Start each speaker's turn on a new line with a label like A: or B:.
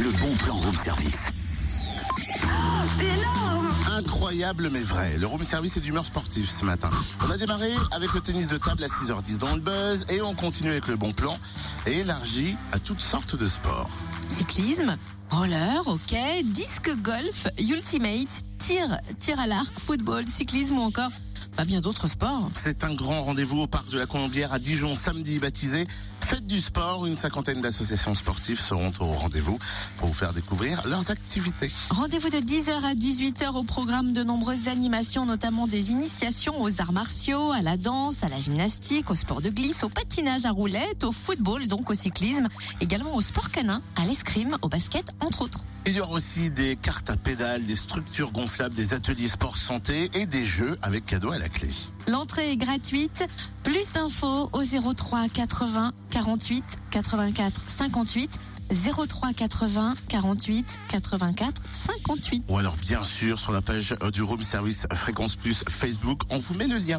A: le bon plan room service.
B: Incroyable mais vrai. Le room service est d'humeur sportive ce matin. On a démarré avec le tennis de table à 6h10 dans le buzz et on continue avec le bon plan et élargi à toutes sortes de sports.
C: Cyclisme, roller, hockey, disque golf, ultimate, tir, tir à l'arc, football, cyclisme ou encore pas bien d'autres sports.
B: C'est un grand rendez-vous au parc de la Colombière à Dijon samedi baptisé Fête du sport. Une cinquantaine d'associations sportives seront au rendez-vous pour vous faire découvrir leurs activités.
C: Rendez-vous de 10h à 18h au programme de nombreuses animations, notamment des initiations aux arts martiaux, à la danse, à la gymnastique, au sport de glisse, au patinage à roulettes, au football, donc au cyclisme, également au sport canin, à l'escrime, au basket, entre autres.
B: Il y aura aussi des cartes à pédales, des structures gonflables, des ateliers sport santé et des jeux avec cadeaux à la clé.
C: L'entrée est gratuite. Plus d'infos au 03 80 48 84 58. 03 80 48 84 58.
B: Ou alors bien sûr sur la page du Room Service Fréquence Plus Facebook, on vous met le lien.